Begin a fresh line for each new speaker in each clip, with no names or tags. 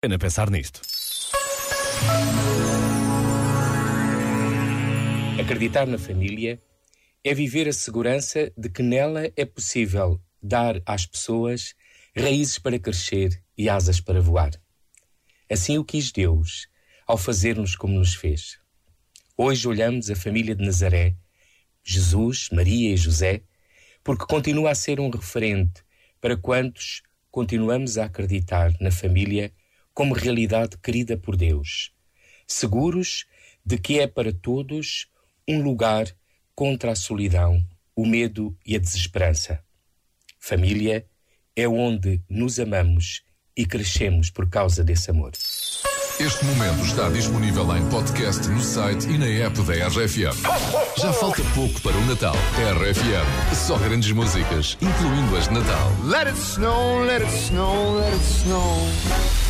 pena pensar nisto.
Acreditar na família é viver a segurança de que nela é possível dar às pessoas raízes para crescer e asas para voar. Assim o quis Deus, ao fazer-nos como nos fez. Hoje olhamos a família de Nazaré, Jesus, Maria e José, porque continua a ser um referente para quantos continuamos a acreditar na família como realidade querida por Deus, seguros de que é para todos um lugar contra a solidão, o medo e a desesperança. Família é onde nos amamos e crescemos por causa desse amor.
Este momento está disponível em podcast no site e na app da RFM. Já falta pouco para o Natal. RFM, só grandes músicas, incluindo as de Natal.
Let it snow, let it snow, let it snow.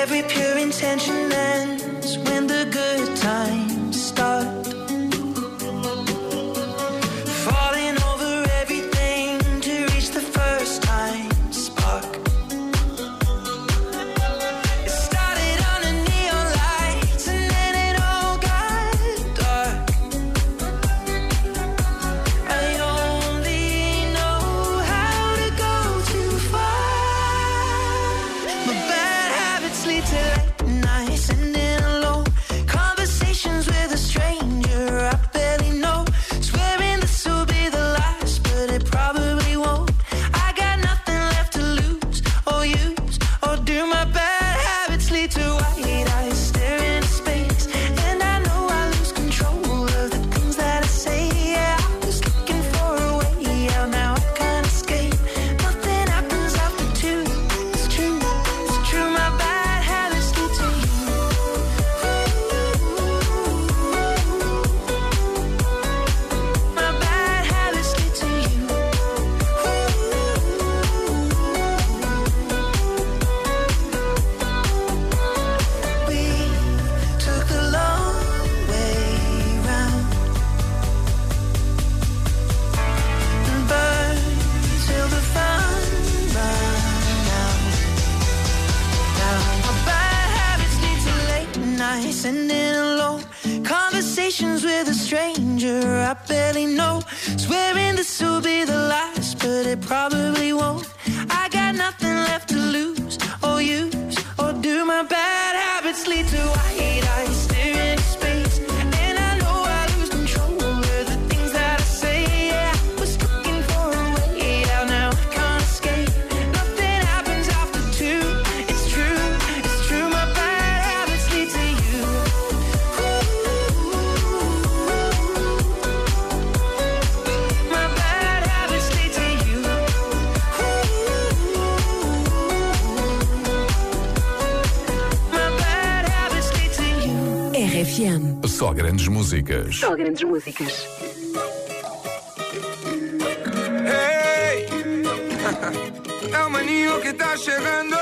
Every pure intention ends late nights ending alone. Conversations with a stranger I barely know. Swearing this will be the last, but it probably
RFM.
Só grandes músicas.
Só grandes músicas.
Hey! É o maninho que tá chegando.